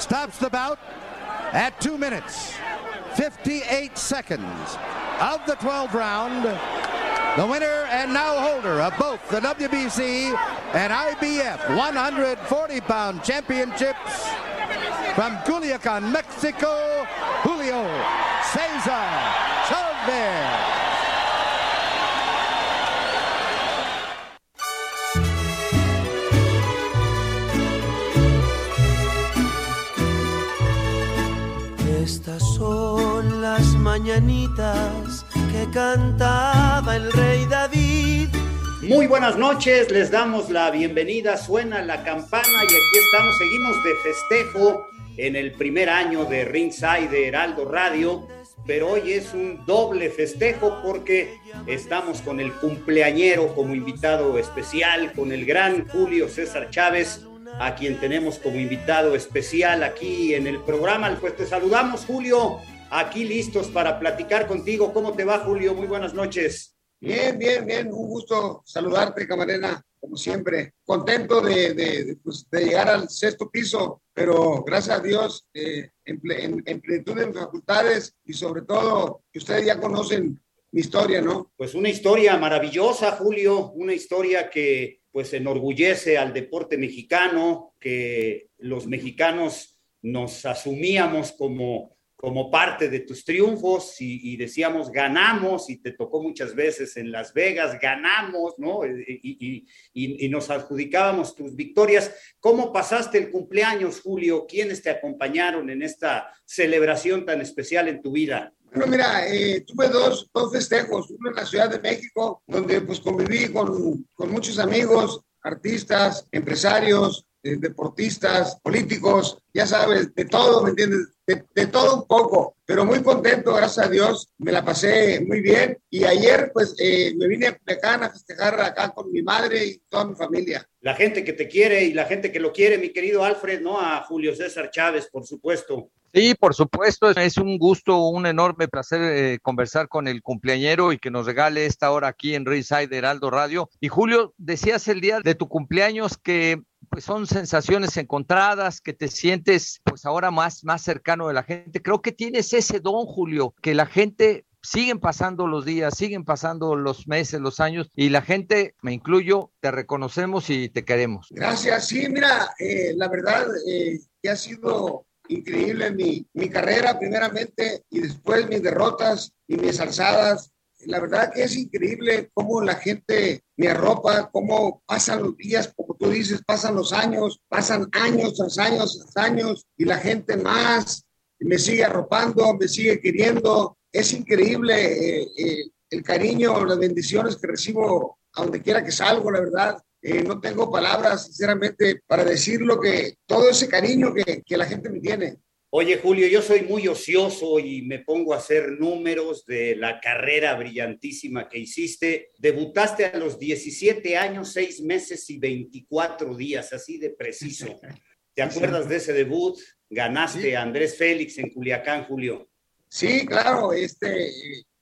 stops the bout at 2 minutes 58 seconds of the 12th round. The winner and now holder of both the WBC and IBF 140 pound championships from Culiacan, Mexico, Julio Cesar Chavez. Estas son las mañanitas que cantaba el rey David. Muy buenas noches, les damos la bienvenida, suena la campana y aquí estamos, seguimos de festejo en el primer año de Ringside de Heraldo Radio, pero hoy es un doble festejo porque estamos con el cumpleañero como invitado especial, con el gran Julio César Chávez, a quien tenemos como invitado especial aquí en el programa. Pues te saludamos, Julio, aquí listos para platicar contigo. ¿Cómo te va, Julio? Muy buenas noches. Bien, bien, bien. Un gusto saludarte, camarena, como siempre. Contento de, de, pues, de llegar al sexto piso, pero gracias a Dios, eh, en, en, en plenitud de facultades y sobre todo que ustedes ya conocen mi historia, ¿no? Pues una historia maravillosa, Julio, una historia que pues enorgullece al deporte mexicano, que los mexicanos nos asumíamos como, como parte de tus triunfos y, decíamos ganamos y te tocó muchas veces en Las Vegas, ganamos, ¿no? Y, y, y, nos adjudicábamos tus victorias. ¿Cómo pasaste el cumpleaños, Julio? ¿Quiénes te acompañaron en esta celebración tan especial en tu vida? Bueno, mira, eh, tuve dos, dos festejos, uno en la Ciudad de México, donde pues conviví con, con muchos amigos, artistas, empresarios, eh, deportistas, políticos, ya sabes, de todo, ¿me entiendes? De, todo un poco, pero muy contento, gracias a Dios, me la pasé muy bien y ayer pues eh, me vine acá a festejar acá con mi madre y toda mi familia. La gente que te quiere y la gente que lo quiere, mi querido Alfred, ¿no? A Julio César Chávez, por supuesto. Sí, por supuesto, es un gusto, un enorme placer eh, conversar con el cumpleañero y que nos regale esta hora aquí en Ringside Heraldo Radio. Y Julio, decías el día de tu cumpleaños que pues son sensaciones encontradas, que te sientes pues ahora más, más cercano de la gente. Creo que tienes ese don, Julio, que la gente siguen pasando los días, siguen pasando los meses, los años y la gente, me incluyo, te reconocemos y te queremos. Gracias, sí, mira, eh, la verdad eh, que ha sido increíble mi, mi carrera primeramente y después mis derrotas y mis alzadas. La verdad que es increíble cómo la gente me arropa, cómo pasan los días, como tú dices, pasan los años, pasan años tras años tras años y la gente más me sigue arropando, me sigue queriendo. Es increíble eh, eh, el cariño, las bendiciones que recibo a donde quiera que salgo, la verdad. Eh, no tengo palabras, sinceramente, para decir lo que, todo ese cariño que, que, la gente me tiene. Oye, Julio, yo soy muy ocioso y me pongo a hacer números de la carrera brillantísima que hiciste. Debutaste a los 17 años, 6 meses y 24 días, así de preciso. ¿Te acuerdas de ese debut? Ganaste sí. a Andrés Félix en Culiacán, Julio. Sí, claro, este,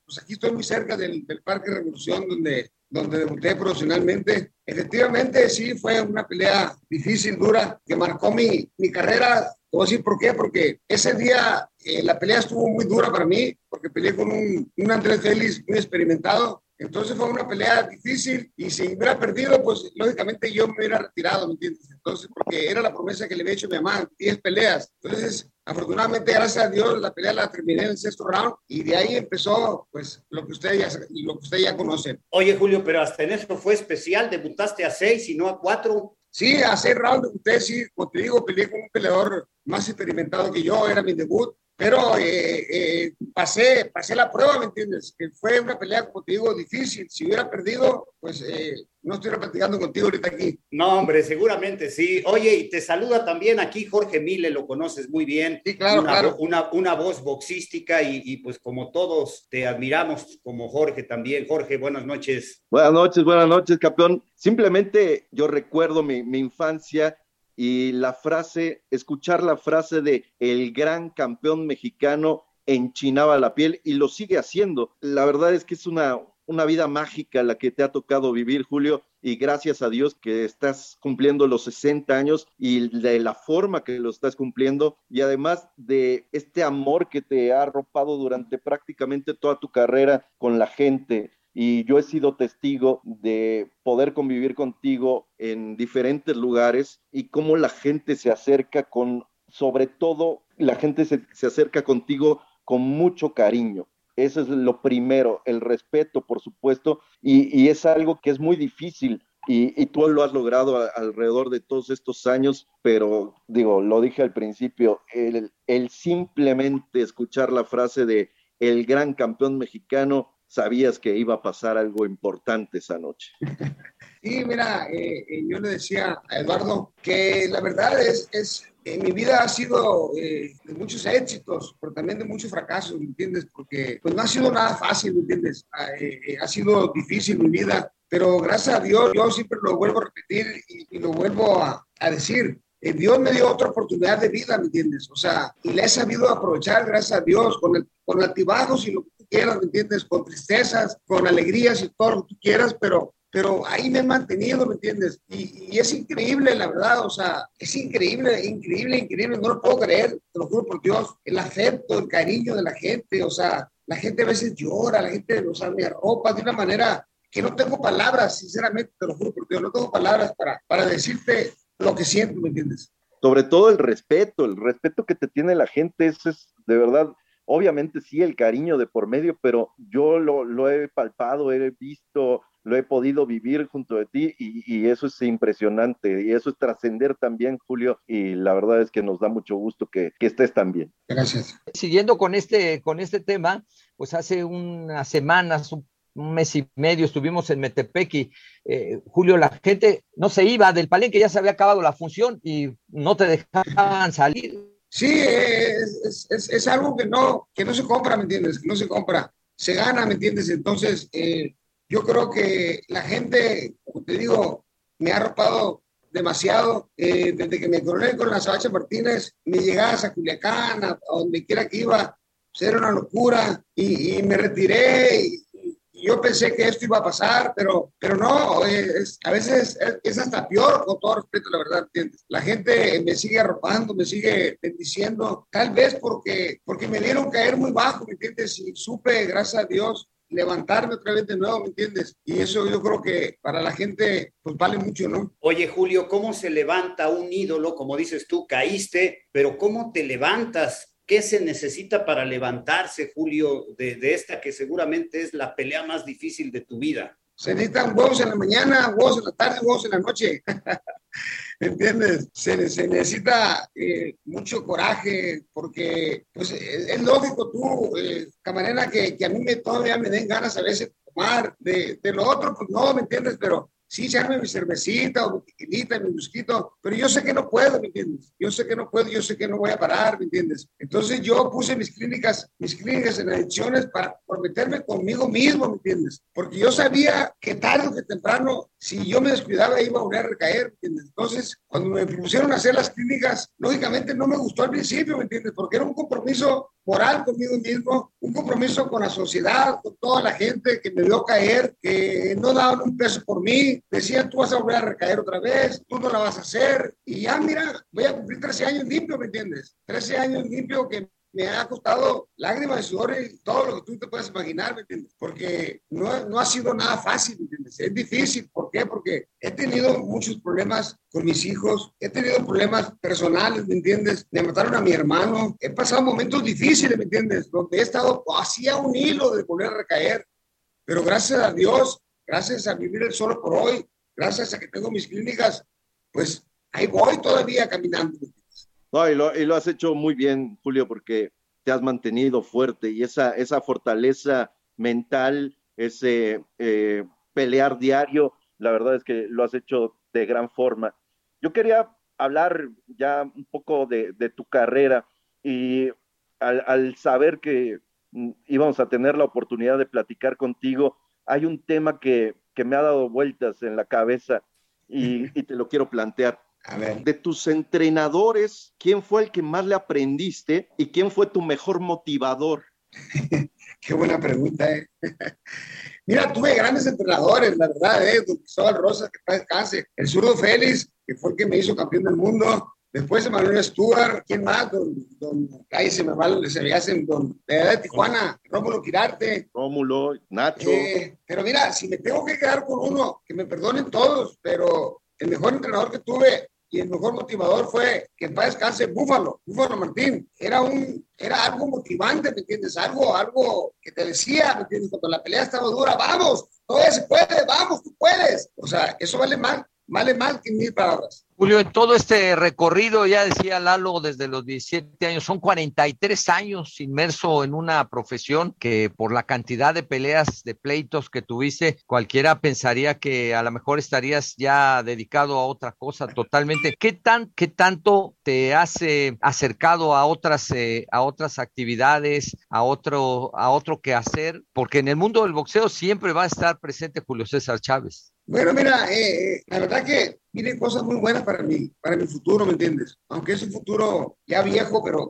pues aquí estoy muy cerca del, del Parque Revolución, donde donde debuté profesionalmente. Efectivamente, sí, fue una pelea difícil, dura, que marcó mi, mi carrera. Te voy a decir por qué, porque ese día eh, la pelea estuvo muy dura para mí, porque peleé con un, un Andrés Félix muy experimentado Entonces fue una pelea difícil y si hubiera perdido, pues lógicamente yo me hubiera retirado, ¿me entiendes? Entonces, porque era la promesa que le había hecho mi mamá, 10 peleas. Entonces, afortunadamente, gracias a Dios, la pelea la terminé en el sexto round y de ahí empezó, pues, lo que ustedes ya, lo que ustedes ya conocen. Oye, Julio, pero hasta en eso fue especial, debutaste a seis y no a cuatro. Sí, a seis rounds debuté, sí, como te digo, peleé con un peleador más experimentado que yo, era mi debut pero eh, eh, pasé, pasé la prueba, ¿me entiendes? Que fue una pelea, como te digo, difícil. Si hubiera perdido, pues eh, no estoy platicando contigo ahorita aquí. No, hombre, seguramente sí. Oye, y te saluda también aquí Jorge Mille, lo conoces muy bien. Sí, claro, una, claro. Una, una voz boxística y, y, pues como todos te admiramos, como Jorge también. Jorge, buenas noches. Buenas noches, buenas noches, campeón. Simplemente yo recuerdo mi, mi infancia y la frase, escuchar la frase de el gran campeón mexicano enchinaba la piel y lo sigue haciendo. La verdad es que es una, una vida mágica la que te ha tocado vivir, Julio, y gracias a Dios que estás cumpliendo los 60 años y de la forma que lo estás cumpliendo y además de este amor que te ha arropado durante prácticamente toda tu carrera con la gente, y yo he sido testigo de poder convivir contigo en diferentes lugares y cómo la gente se acerca con, sobre todo, la gente se, se acerca contigo con mucho cariño. Eso es lo primero, el respeto, por supuesto, y, y es algo que es muy difícil y, y, tú lo has logrado alrededor de todos estos años, pero digo, lo dije al principio, el, el simplemente escuchar la frase de el gran campeón mexicano sabías que iba a pasar algo importante esa noche. Sí, mira, eh, eh, yo le decía a Eduardo que la verdad es, es en mi vida ha sido eh, de muchos éxitos, pero también de muchos fracasos, ¿me entiendes? Porque pues no ha sido nada fácil, ¿me entiendes? Ha, eh, ha sido difícil mi vida, pero gracias a Dios yo siempre lo vuelvo a repetir y, y lo vuelvo a, a decir. Eh, Dios me dio otra oportunidad de vida, ¿me entiendes? O sea, y la he sabido aprovechar, gracias a Dios, con, el, con altibajos y lo que tú quieras, ¿me entiendes? Con tristezas, con alegrías y todo lo que tú quieras, pero pero ahí me he mantenido, ¿me entiendes? Y, y, es increíble, la verdad, o sea, es increíble, increíble, increíble, no lo puedo creer, te lo juro por Dios, el afecto, el cariño de la gente, o sea, la gente a veces llora, la gente, o sea, me arropa de una manera que no tengo palabras, sinceramente, te lo juro por Dios, no tengo palabras para, para decirte lo que siento, ¿me entiendes? Sobre todo el respeto, el respeto que te tiene la gente, eso es de verdad, obviamente sí, el cariño de por medio, pero yo lo, lo he palpado, he visto lo he podido vivir junto a ti y, y, eso es impresionante y eso es trascender también, Julio, y la verdad es que nos da mucho gusto que, que estés también. Gracias. Siguiendo con este, con este tema, pues hace unas semanas, un, un mes y medio estuvimos en Metepec y eh, Julio, la gente no se iba del palenque, ya se había acabado la función y no te dejaban salir. Sí, es, es, algo que no, que no se compra, ¿me entiendes? Que no se compra, se gana, ¿me entiendes? Entonces, eh, yo creo que la gente, como te digo, me ha arropado demasiado. Eh, desde que me coroné con la Sabacha Martínez, me llegabas a Culiacán, a, a, donde quiera que iba, pues era una locura. Y, me retiré yo pensé que esto iba a pasar, pero, pero no, es, a veces es, hasta peor, con todo respeto, la verdad, ¿entiendes? La gente me sigue arropando, me sigue bendiciendo, tal vez porque, porque me dieron caer muy bajo, ¿me entiendes? Y supe, gracias a Dios, levantarme otra vez de nuevo, ¿me entiendes? Y eso yo creo que para la gente pues vale mucho, ¿no? Oye, Julio, ¿cómo se levanta un ídolo? Como dices tú, caíste, pero ¿cómo te levantas? ¿Qué se necesita para levantarse, Julio, de, de esta que seguramente es la pelea más difícil de tu vida? Se necesitan huevos en la mañana, huevos en la tarde, huevos en la noche. ¿Entiendes? Se, se necesita eh, mucho coraje porque pues, es, es lógico tú, eh, camarena, que, que, a mí me, todavía me den ganas a veces de tomar, de, de lo otro, pues no, ¿me entiendes? Pero sí, echarme mi cervecita o mi tequilita, mi mosquito, pero yo sé que no puedo, ¿me entiendes? Yo sé que no puedo, yo sé que no voy a parar, ¿me entiendes? Entonces yo puse mis clínicas, mis clínicas en adicciones para prometerme conmigo mismo, ¿me entiendes? Porque yo sabía que tarde o que temprano, si yo me descuidaba, iba a volver a recaer, ¿me entiendes? Entonces, cuando me propusieron hacer las clínicas, lógicamente no me gustó al principio, ¿me entiendes? Porque era un compromiso moral conmigo mismo, un compromiso con la sociedad, con toda la gente que me vio caer, que no daban un peso por mí, decían tú vas a volver a recaer otra vez, tú no la vas a hacer, y ya mira, voy a cumplir 13 años limpio, ¿me entiendes? 13 años limpio que me ha costado lágrimas, sudor y todo lo que tú te puedes imaginar, ¿me entiendes? Porque no, no ha sido nada fácil, ¿me entiendes? Es difícil, ¿por qué? Porque he tenido muchos problemas con mis hijos, he tenido problemas personales, ¿me entiendes? Me mataron a mi hermano, he pasado momentos difíciles, ¿me entiendes? Donde he estado hacía un hilo de volver a recaer, pero gracias a Dios, gracias a vivir el solo por hoy, gracias a que tengo mis clínicas, pues ahí voy todavía caminando. No, y lo, y lo has hecho muy bien, Julio, porque te has mantenido fuerte y esa, esa fortaleza mental, ese eh, pelear diario, la verdad es que lo has hecho de gran forma. Yo quería hablar ya un poco de, de tu carrera y al, al, saber que mm, íbamos a tener la oportunidad de platicar contigo, hay un tema que, que me ha dado vueltas en la cabeza y, y te lo quiero plantear. A ver. De tus entrenadores, ¿quién fue el que más le aprendiste y quién fue tu mejor motivador? Qué buena pregunta, ¿eh? Mira, tuve grandes entrenadores, la verdad, ¿eh? Don Cristóbal Rosa, que está descanse. El zurdo Félix, que fue el que me hizo campeón del mundo. Después Emanuel Stuart, ¿quién más? Don, don, ahí se me va, se me hacen, don, de, de Tijuana, Rómulo Quirarte. Rómulo, Nacho. Eh, pero mira, si me tengo que quedar con uno, que me perdonen todos, pero el mejor entrenador que tuve y el mejor motivador fue que paz descanse Búfalo, Búfalo Martín. Era un, era algo motivante, ¿me entiendes? Algo, algo que te decía, ¿me entiendes? Cuando la pelea estaba dura, vamos, todavía se puede, vamos, tú puedes. O sea, eso vale más, vale más que mil palabras. Julio, en todo este recorrido, ya decía Lalo, desde los 17 años, son 43 años inmerso en una profesión que por la cantidad de peleas, de pleitos que tuviste, cualquiera pensaría que a lo mejor estarías ya dedicado a otra cosa totalmente. ¿Qué, tan, qué tanto te has eh, acercado a otras, eh, a otras actividades, a otro, a otro que hacer? Porque en el mundo del boxeo siempre va a estar presente Julio César Chávez. Bueno, mira, eh, la verdad que vienen cosas muy buenas para mí, para mi futuro, ¿me entiendes? Aunque es un futuro ya viejo, pero,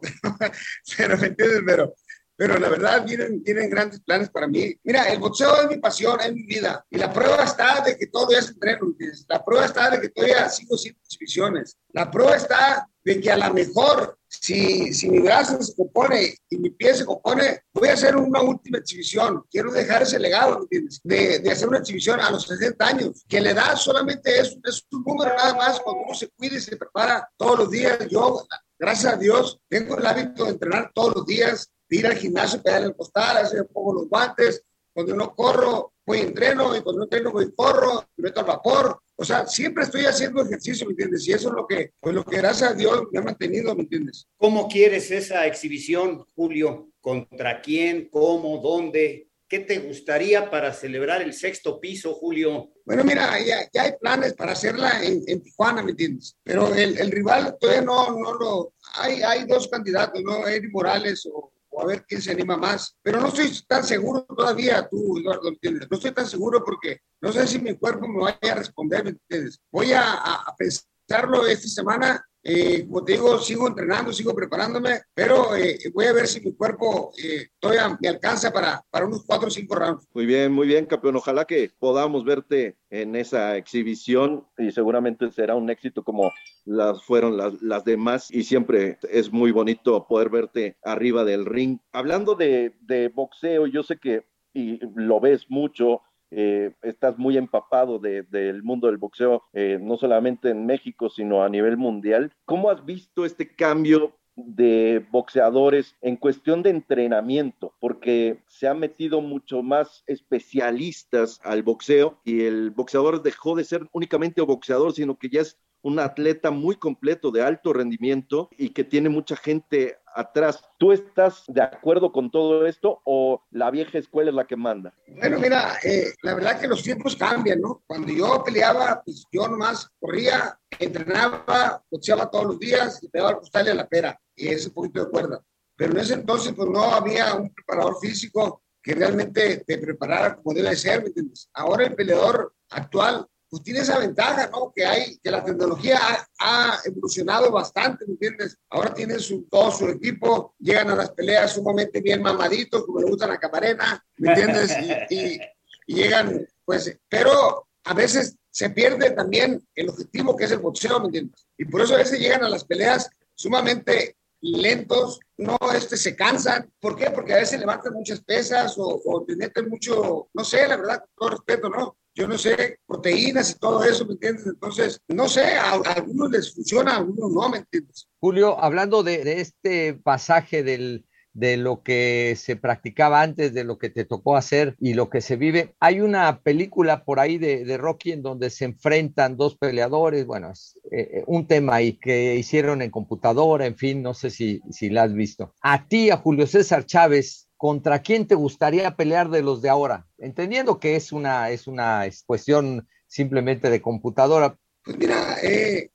pero ¿me entiendes? Pero, pero la verdad vienen, vienen grandes planes para mí. Mira, el boxeo es mi pasión, es mi vida. Y la prueba está de que todavía es entreno, ¿entiendes? La prueba está de que todavía sigo sin exhibiciones. La prueba está de que a lo mejor si, si mi brazo se compone y mi pie se compone, voy a hacer una última exhibición. Quiero dejar ese legado, ¿entiendes? De, de hacer una exhibición a los 60 años, que la edad solamente es, es un número nada más cuando uno se cuida y se prepara todos los días. Yo, gracias a Dios, tengo el hábito de entrenar todos los días, de ir al gimnasio, pegar el costal, hacer pongo los guantes. Cuando no corro, voy entreno, y cuando no entreno, voy corro, me meto al vapor. O sea, siempre estoy haciendo ejercicio, ¿me entiendes? Y eso es lo que, pues lo que gracias a Dios me ha mantenido, ¿me entiendes? ¿Cómo quieres esa exhibición, Julio? ¿Contra quién? ¿Cómo? ¿Dónde? ¿Qué te gustaría para celebrar el sexto piso, Julio? Bueno, mira, ya, ya hay planes para hacerla en, en, Tijuana, ¿me entiendes? Pero el, el rival todavía no, no lo... Hay, hay dos candidatos, ¿no? Eddie Morales o, a ver quién se anima más. Pero no estoy tan seguro todavía, tú, Eduardo, ¿me entiendes? No estoy tan seguro porque no sé si mi cuerpo me vaya a responder, ¿me entiendes? Voy a, a pensarlo esta semana eh, como te digo, sigo entrenando, sigo preparándome, pero eh, voy a ver si mi cuerpo eh, todavía me alcanza para, para unos cuatro o cinco rounds. Muy bien, muy bien, campeón. Ojalá que podamos verte en esa exhibición y seguramente será un éxito como las fueron las, las demás y siempre es muy bonito poder verte arriba del ring. Hablando de, de boxeo, yo sé que y lo ves mucho, eh, estás muy empapado del de, mundo del boxeo, eh, no solamente en México, sino a nivel mundial. ¿Cómo has visto este cambio de boxeadores en cuestión de entrenamiento? Porque se han metido mucho más especialistas al boxeo y el boxeador dejó de ser únicamente boxeador, sino que ya es un atleta muy completo de alto rendimiento y que tiene mucha gente atrás. ¿Tú estás de acuerdo con todo esto o la vieja escuela es la que manda? Bueno, mira, eh, la verdad que los tiempos cambian, ¿no? Cuando yo peleaba, pues yo nomás corría, entrenaba, boxeaba todos los días y pegaba al costal a la pera y ese poquito de cuerda. Pero en ese entonces, pues no había un preparador físico que realmente te preparara como debe ser, ¿me entiendes? Ahora el peleador actual pues tiene esa ventaja, ¿no? Que hay, que la tecnología ha, ha evolucionado bastante, ¿me entiendes? Ahora tienen su, todo su equipo, llegan a las peleas sumamente bien mamaditos, como le gustan a Camarena, ¿me entiendes? Y, y, y, llegan, pues, pero a veces se pierde también el objetivo que es el boxeo, ¿me entiendes? Y por eso a veces llegan a las peleas sumamente lentos, no este, se cansan. ¿Por qué? Porque a veces levantan muchas pesas o, o te meten mucho, no sé, la verdad, con todo respeto, ¿no? Yo no sé, proteínas y todo eso, ¿me entiendes? Entonces, no sé, a, algunos les funciona, a algunos no, ¿me entiendes? Julio, hablando de, este pasaje del, de lo que se practicaba antes, de lo que te tocó hacer y lo que se vive. Hay una película por ahí de, de Rocky en donde se enfrentan dos peleadores, bueno, es eh, un tema ahí que hicieron en computadora, en fin, no sé si, si la has visto. A ti, a Julio César Chávez, ¿contra quién te gustaría pelear de los de ahora? Entendiendo que es una, es una cuestión simplemente de computadora. Pues mira, eh,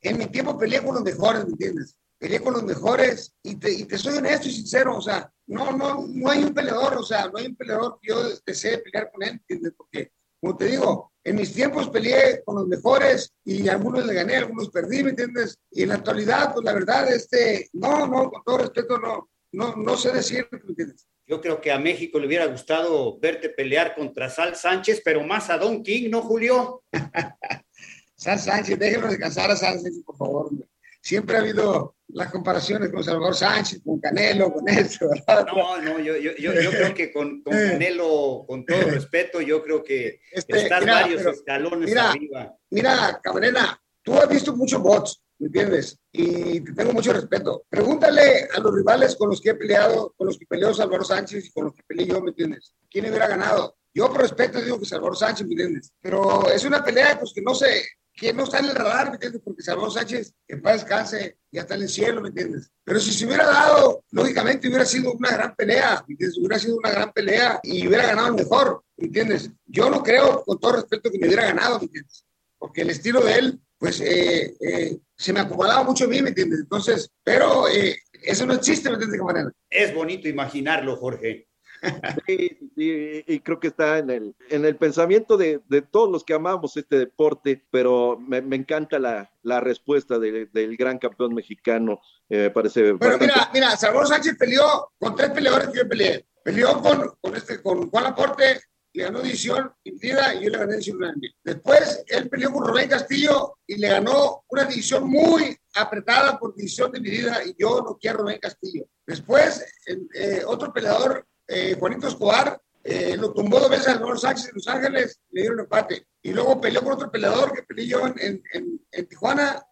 en mi tiempo peleé con los mejores, ¿me entiendes? peleé con los mejores y te, y te, soy honesto y sincero, o sea, no, no, no hay un peleador, o sea, no hay un peleador que yo desee pelear con él, ¿entiendes? Porque, como te digo, en mis tiempos peleé con los mejores y algunos le gané, algunos perdí, ¿me entiendes? Y en la actualidad, pues la verdad, este, no, no, con todo respeto, no, no, no sé decir. Yo creo que a México le hubiera gustado verte pelear contra Sal Sánchez, pero más a Don King, ¿no, Julio? Sal Sánchez, déjenlo descansar a Sal Sánchez, por favor. Siempre ha habido las comparaciones con Salvador Sánchez, con Canelo, con eso, ¿verdad? No, no, yo, yo, yo, yo creo que con, con, Canelo, con todo respeto, yo creo que este, estás mira, varios pero, escalones mira, arriba. Mira, Cabrera, tú has visto muchos bots, ¿me entiendes? Y te tengo mucho respeto. Pregúntale a los rivales con los que he peleado, con los que peleó Salvador Sánchez y con los que peleé yo, ¿me entiendes? ¿Quién hubiera ganado? Yo por respeto digo que Salvador Sánchez, ¿me entiendes? Pero es una pelea pues, que no sé, que no está en el radar, ¿me entiendes? Porque Salvador Sánchez, que paz descanse, ya está en el cielo, ¿me entiendes? Pero si se hubiera dado, lógicamente hubiera sido una gran pelea, ¿me entiendes? Hubiera sido una gran pelea y hubiera ganado el mejor, ¿me entiendes? Yo no creo, con todo respeto, que me hubiera ganado, ¿me entiendes? Porque el estilo de él, pues, eh, eh, se me acomodaba mucho a mí, ¿me entiendes? Entonces, pero eh, eso no existe, ¿me entiendes? Camarada? Es bonito imaginarlo, Jorge. Sí, sí, y creo que está en el, en el pensamiento de, de todos los que amamos este deporte, pero me, me encanta la, la respuesta de, del gran campeón mexicano. Eh, me parece. Bueno, bastante... mira, mira, Salvador Sánchez peleó con tres peleadores que yo peleé. Peleó con, con, este, con Juan Laporte, le ganó decisión dividida y yo le gané decisión unánime. Después él peleó con Rubén Castillo y le ganó una división muy apretada por decisión dividida y yo no quiero Rubén Castillo. Después, eh, otro peleador eh, Juanito Escobar eh, lo tumbó dos veces a Salvador Sánchez en Los Ángeles, le dieron empate. Y luego peleó con otro peleador que peleé yo en, Tijuana.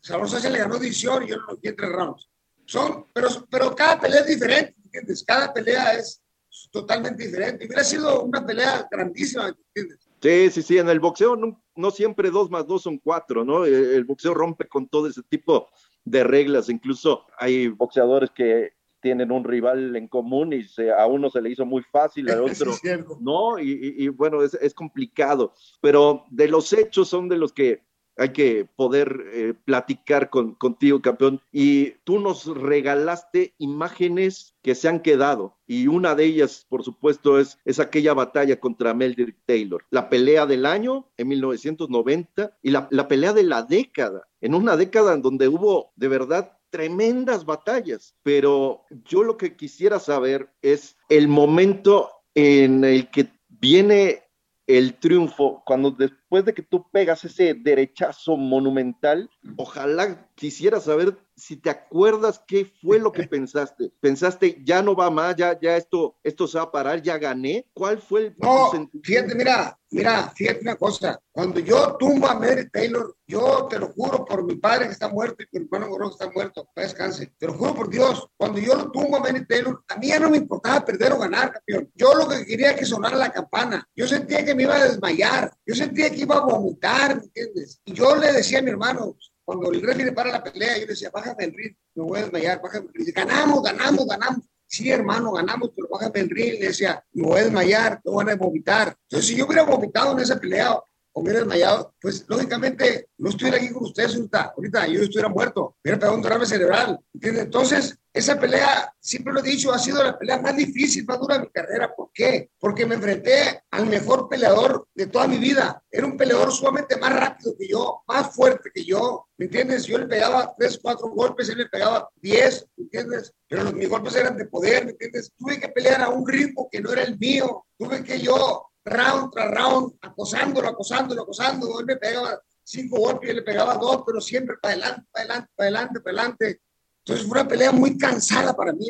Salvador Sánchez le ganó división y yo lo en tres rounds. Son, pero, pero cada pelea es diferente, ¿entiendes? Cada pelea es totalmente diferente. Hubiera sido una pelea grandísima, ¿entiendes? Sí, sí, sí, en el boxeo no, no siempre dos más dos son cuatro, ¿no? El, el boxeo rompe con todo ese tipo de reglas. Incluso hay boxeadores que tienen un rival en común y se, a uno se le hizo muy fácil, al otro Sí, no, y, y- y bueno, es, es complicado, pero de los hechos son de los que hay que poder eh, platicar con, contigo, campeón, y tú nos regalaste imágenes que se han quedado, y una de ellas, por supuesto, es, es aquella batalla contra Meldrick Taylor, la pelea del año en 1990 y la, la pelea de la década, en una década en donde hubo de verdad tremendas batallas, pero yo lo que quisiera saber es el momento en el que viene el triunfo, cuando después de que tú pegas ese derechazo monumental, ojalá quisiera saber si te acuerdas qué fue lo que pensaste. Pensaste, ya no va más, ya, ya esto, esto se va a parar, ya gané. ¿Cuál fue el No, fíjate, mira, mira, fíjate una cosa. Cuando yo tumbo a Mary Taylor, yo te lo juro por mi padre que está muerto y por mi hermano Gorón que está muerto, para descanse. Te lo juro por Dios. Cuando yo lo tumbo a Mary Taylor, a mí ya no me importaba perder o ganar, campeón. Yo lo que quería era que sonara la campana. Yo sentía que me iba a desmayar. Yo sentía que iba a vomitar, ¿me entiendes? Y yo le decía a mi hermano, cuando el referee para la pelea, yo le decía, bájame el ritmo, me voy a desmayar, bájame el ritmo. Ganamos, ganamos, ganamos. Sí, hermano, ganamos, pero bájame el ritmo. Le decía, me voy a desmayar, te van a vomitar. Entonces, si yo hubiera vomitado en esa pelea hubiera desmayado, pues lógicamente no estuviera aquí con ustedes ahorita. Ahorita yo estuviera muerto, hubiera pegado un derrame cerebral. ¿entiendes? Entonces, esa pelea, siempre lo he dicho, ha sido la pelea más difícil, más dura de mi carrera. ¿Por qué? Porque me enfrenté al mejor peleador de toda mi vida. Era un peleador sumamente más rápido que yo, más fuerte que yo. ¿Me entiendes? Yo le pegaba tres, cuatro golpes, él le pegaba diez, ¿me entiendes? Pero los, mis golpes eran de poder, ¿me entiendes? Tuve que pelear a un ritmo que no era el mío. Tuve que yo, round tras round, acosándolo, acosándolo, acosándolo. Él me pegaba cinco golpes, yo le pegaba dos, pero siempre para adelante, para adelante, para adelante, para adelante. Entonces fue una pelea muy cansada para mí,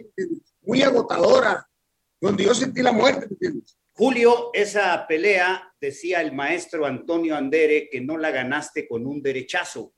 muy agotadora, donde yo sentí la muerte. Julio, esa pelea, decía el maestro Antonio Andere, que no la ganaste con un derechazo,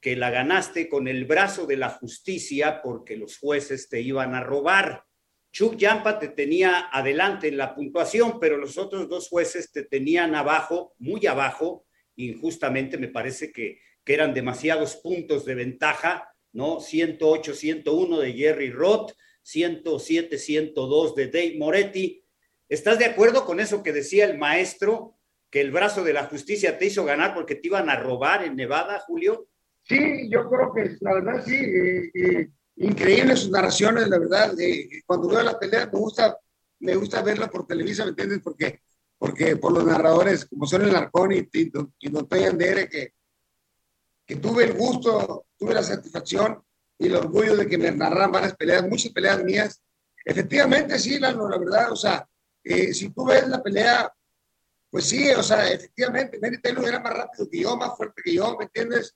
que la ganaste con el brazo de la justicia porque los jueces te iban a robar. Chuck Yampa te tenía adelante en la puntuación, pero los otros dos jueces te tenían abajo, muy abajo, injustamente me parece que, que eran demasiados puntos de ventaja, ¿no? 108, 101 de Jerry Roth, 107, 102 de Dave Moretti. ¿Estás de acuerdo con eso que decía el maestro, que el brazo de la justicia te hizo ganar porque te iban a robar en Nevada, Julio? Sí, yo creo que la verdad sí. Eh, eh, increíbles sus narraciones, la verdad. Eh, cuando veo la pelea me gusta, me gusta verla por televisión, ¿me entiendes? Porque, porque por los narradores, como son el Arcón y, y, y Don Andere, que, que tuve el gusto, tuve la satisfacción y el orgullo de que me narraran varias peleas, muchas peleas mías. Efectivamente, sí, la, la verdad, o sea, eh, si tú ves la pelea, pues sí, o sea, efectivamente, Mary Taylor era más rápido que yo, más fuerte que yo, ¿me entiendes?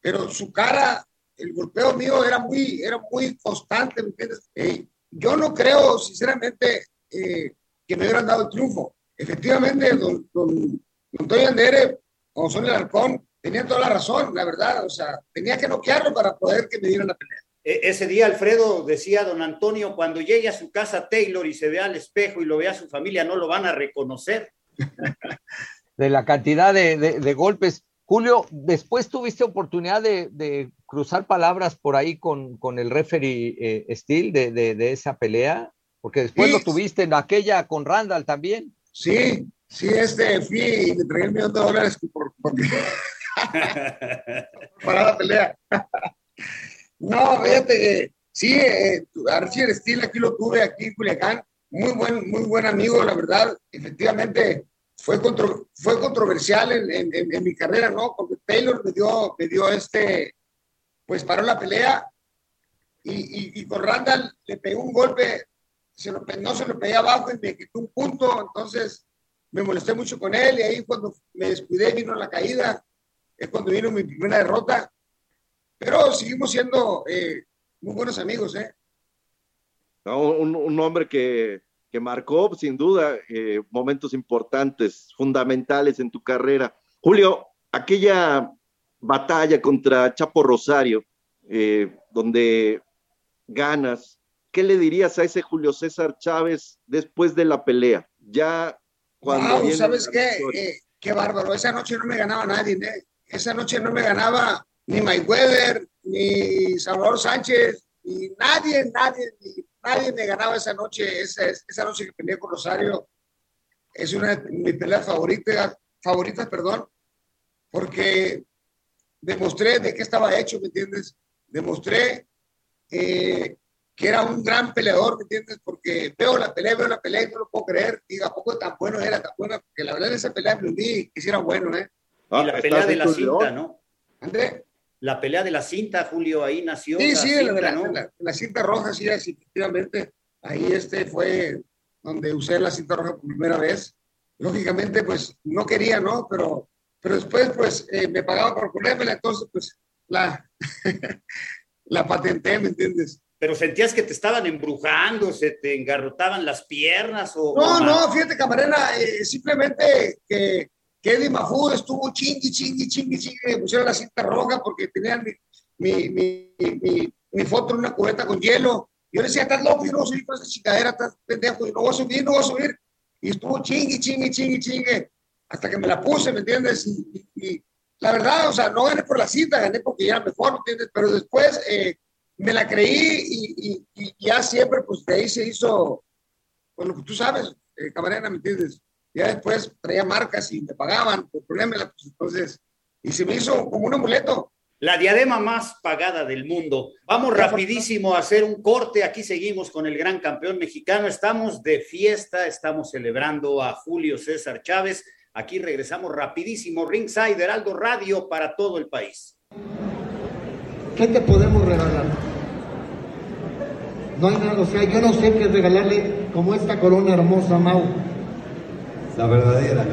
Pero su cara, el golpeo mío era muy, era muy constante, ¿me entiendes? Eh, yo no creo, sinceramente, eh, que me hubieran dado el triunfo. Efectivamente, don, don, don Toy Andere, el halcón, tenía toda la razón, la verdad, o sea, tenía que noquearlo para poder que me dieran la pelea. E, ese día, Alfredo, decía don Antonio, cuando llegue a su casa Taylor y se vea al espejo y lo vea a su familia, no lo van a reconocer. de la cantidad de, de, de golpes. Julio, después tuviste oportunidad de, de cruzar palabras por ahí con, con el referee eh, Steel de, de, esa pelea, porque después sí. lo tuviste en aquella con Randall también. Sí, sí, este, fui y le tragué el millón de dólares por, porque... para la pelea. no, fíjate que sí, eh, Archie Steel aquí lo tuve, aquí en Culiacán, muy buen, muy buen amigo, la verdad, efectivamente fue, contro, fue controversial en, en, en, mi carrera, ¿no? Porque Taylor me dio, me dio este, pues paró la pelea y, con Randall le pegó un golpe, se lo, no se lo pegué abajo y me quitó un punto, entonces me molesté mucho con él y ahí cuando me descuidé vino la caída, es cuando vino mi primera derrota, pero seguimos siendo eh, muy buenos amigos, ¿eh? Un hombre que, que marcó sin duda eh, momentos importantes, fundamentales en tu carrera. Julio, aquella batalla contra Chapo Rosario, eh, donde ganas, ¿qué le dirías a ese Julio César Chávez después de la pelea? Ya cuando... Wow, ¿Sabes qué? Eh, qué bárbaro, esa noche no me ganaba nadie, ¿eh? esa noche no me ganaba ni Mayweather, ni Salvador Sánchez, ni nadie, nadie, ni nadie me ganaba esa noche, esa, esa noche que peleé con Rosario, es una de mis peleas favoritas, favoritas, perdón, porque demostré de qué estaba hecho, ¿me entiendes? Demostré eh, que era un gran peleador, ¿me entiendes? Porque veo la pelea, veo la pelea y no lo puedo creer, digo, ¿a poco tan bueno era, tan bueno? Porque la verdad esa pelea me uní, que si era bueno, ¿eh? Ah, y la pelea de la cinta, ¿no? André. La pelea de la cinta, Julio, ahí nació. Sí, sí, cinta, la, ¿no? la, la, cinta roja, sí, efectivamente. Ahí este fue donde usé la cinta roja por primera vez. Lógicamente, pues no quería, ¿no? Pero, pero después, pues eh, me pagaba por ponérmela, entonces, pues la, la patenté, ¿me entiendes? Pero sentías que te estaban embrujando, se te engarrotaban las piernas o. No, o no, fíjate, camarena, eh, simplemente que que Eddie Mahfoud estuvo chingui, chingui, chingui, chingui, me pusieron la cinta roja porque tenían mi, mi, mi, mi, mi foto en una cubeta con hielo. Yo le decía, estás loco, yo no voy a subir con esa chingadera, estás pendejo, yo no voy a subir, no voy a subir. Y estuvo chingui, chingui, chingui, chingui, hasta que me la puse, ¿me entiendes? Y, y, y, la verdad, o sea, no gané por la cinta, gané porque ya mejor, ¿me entiendes? Pero después eh, me la creí y, y, ya siempre, pues de ahí se hizo, pues lo que tú sabes, eh, camarena, ¿me entiendes? ya después traía marcas y me pagaban por ponerme pues entonces, y se me hizo como un amuleto. La diadema más pagada del mundo. Vamos rapidísimo a hacer un corte. Aquí seguimos con el gran campeón mexicano. Estamos de fiesta, estamos celebrando a Julio César Chávez. Aquí regresamos rapidísimo. Ringside Heraldo Radio para todo el país. ¿Qué te podemos regalar? No hay nada, o sea, yo no sé qué regalarle como esta corona hermosa, Mau la verdadera.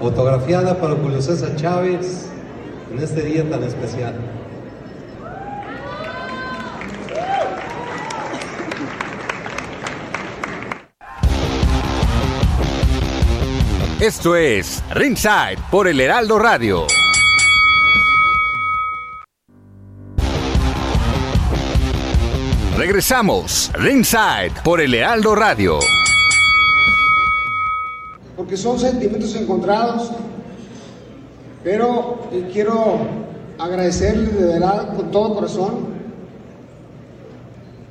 Autografiada para Julio César Chávez en este día tan especial. Esto es Ringside por el Heraldo Radio. Regresamos, Ringside por el Heraldo Radio. Porque son sentimientos encontrados, pero eh, quiero agradecerles de verdad con todo corazón